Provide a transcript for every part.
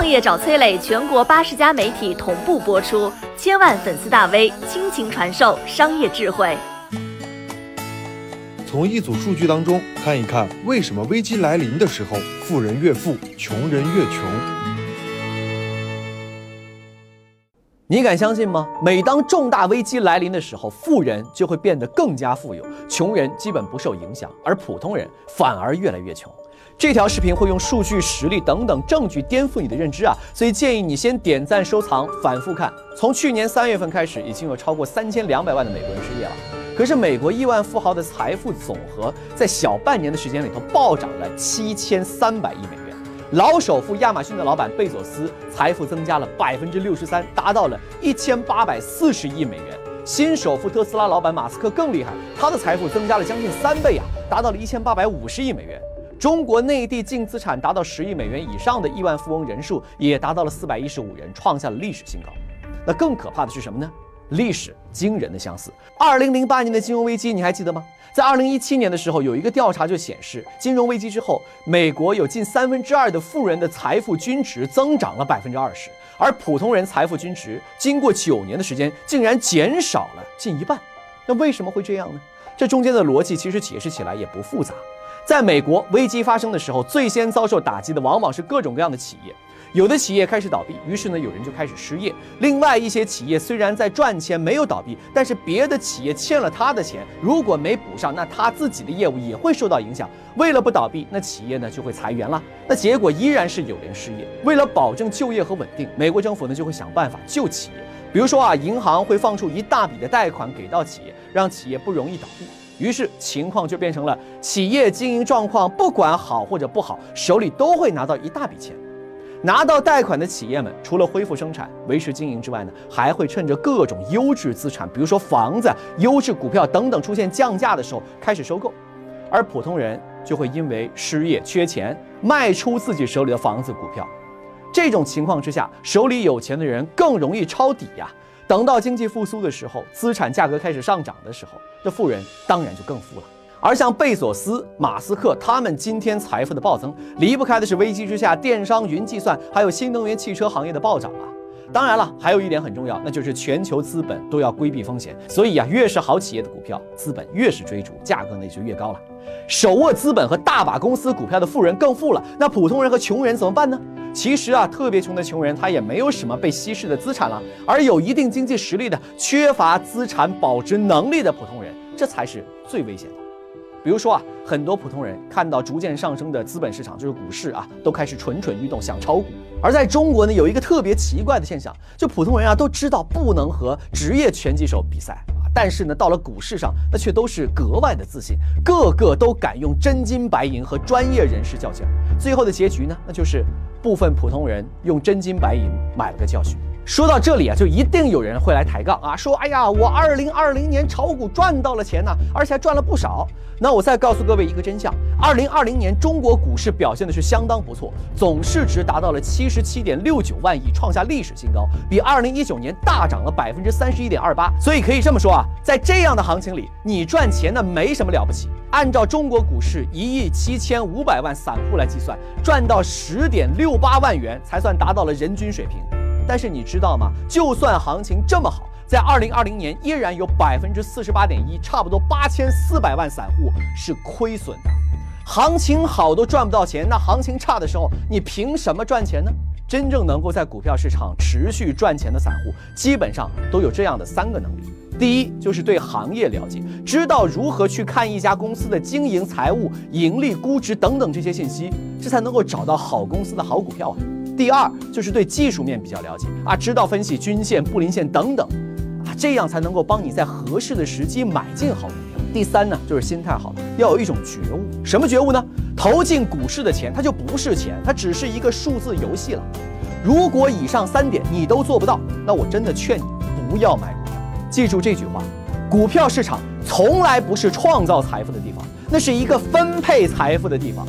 创业找崔磊，全国八十家媒体同步播出，千万粉丝大 V 倾情传授商业智慧。从一组数据当中看一看，为什么危机来临的时候，富人越富，穷人越穷。你敢相信吗？每当重大危机来临的时候，富人就会变得更加富有，穷人基本不受影响，而普通人反而越来越穷。这条视频会用数据、实例等等证据颠覆你的认知啊，所以建议你先点赞、收藏、反复看。从去年三月份开始，已经有超过三千两百万的美国人失业了。可是，美国亿万富豪的财富总和在小半年的时间里头暴涨了七千三百亿美元。老首富亚马逊的老板贝佐斯财富增加了百分之六十三，达到了一千八百四十亿美元。新首富特斯拉老板马斯克更厉害，他的财富增加了将近三倍啊，达到了一千八百五十亿美元。中国内地净资产达到十亿美元以上的亿万富翁人数也达到了四百一十五人，创下了历史新高。那更可怕的是什么呢？历史惊人的相似。二零零八年的金融危机你还记得吗？在二零一七年的时候，有一个调查就显示，金融危机之后，美国有近三分之二的富人的财富均值增长了百分之二十，而普通人财富均值经过九年的时间竟然减少了近一半。那为什么会这样呢？这中间的逻辑其实解释起来也不复杂。在美国，危机发生的时候，最先遭受打击的往往是各种各样的企业。有的企业开始倒闭，于是呢，有人就开始失业。另外一些企业虽然在赚钱，没有倒闭，但是别的企业欠了他的钱，如果没补上，那他自己的业务也会受到影响。为了不倒闭，那企业呢就会裁员了。那结果依然是有人失业。为了保证就业和稳定，美国政府呢就会想办法救企业。比如说啊，银行会放出一大笔的贷款给到企业，让企业不容易倒闭。于是情况就变成了企业经营状况不管好或者不好，手里都会拿到一大笔钱。拿到贷款的企业们，除了恢复生产、维持经营之外呢，还会趁着各种优质资产，比如说房子、优质股票等等出现降价的时候开始收购。而普通人就会因为失业缺钱，卖出自己手里的房子、股票。这种情况之下，手里有钱的人更容易抄底呀。等到经济复苏的时候，资产价格开始上涨的时候，这富人当然就更富了。而像贝索斯、马斯克他们今天财富的暴增，离不开的是危机之下电商、云计算还有新能源汽车行业的暴涨啊。当然了，还有一点很重要，那就是全球资本都要规避风险，所以啊，越是好企业的股票，资本越是追逐，价格呢就越高了。手握资本和大把公司股票的富人更富了，那普通人和穷人怎么办呢？其实啊，特别穷的穷人他也没有什么被稀释的资产了，而有一定经济实力的、缺乏资产保值能力的普通人，这才是最危险的。比如说啊，很多普通人看到逐渐上升的资本市场，就是股市啊，都开始蠢蠢欲动，想炒股。而在中国呢，有一个特别奇怪的现象，就普通人啊都知道不能和职业拳击手比赛。但是呢，到了股市上，那却都是格外的自信，个个都敢用真金白银和专业人士较劲。最后的结局呢，那就是部分普通人用真金白银买了个教训。说到这里啊，就一定有人会来抬杠啊，说：“哎呀，我二零二零年炒股赚到了钱呢，而且还赚了不少。”那我再告诉各位一个真相：二零二零年中国股市表现的是相当不错，总市值达到了七十七点六九万亿，创下历史新高，比二零一九年大涨了百分之三十一点二八。所以可以这么说啊，在这样的行情里，你赚钱呢没什么了不起。按照中国股市一亿七千五百万散户来计算，赚到十点六八万元才算达到了人均水平。但是你知道吗？就算行情这么好，在二零二零年依然有百分之四十八点一，差不多八千四百万散户是亏损的。行情好都赚不到钱，那行情差的时候，你凭什么赚钱呢？真正能够在股票市场持续赚钱的散户，基本上都有这样的三个能力：第一，就是对行业了解，知道如何去看一家公司的经营、财务、盈利、估值等等这些信息，这才能够找到好公司的好股票啊。第二就是对技术面比较了解啊，知道分析均线、布林线等等，啊，这样才能够帮你在合适的时机买进好股票。第三呢，就是心态好，要有一种觉悟。什么觉悟呢？投进股市的钱，它就不是钱，它只是一个数字游戏了。如果以上三点你都做不到，那我真的劝你不要买股票。记住这句话：股票市场从来不是创造财富的地方，那是一个分配财富的地方。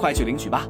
快去领取吧。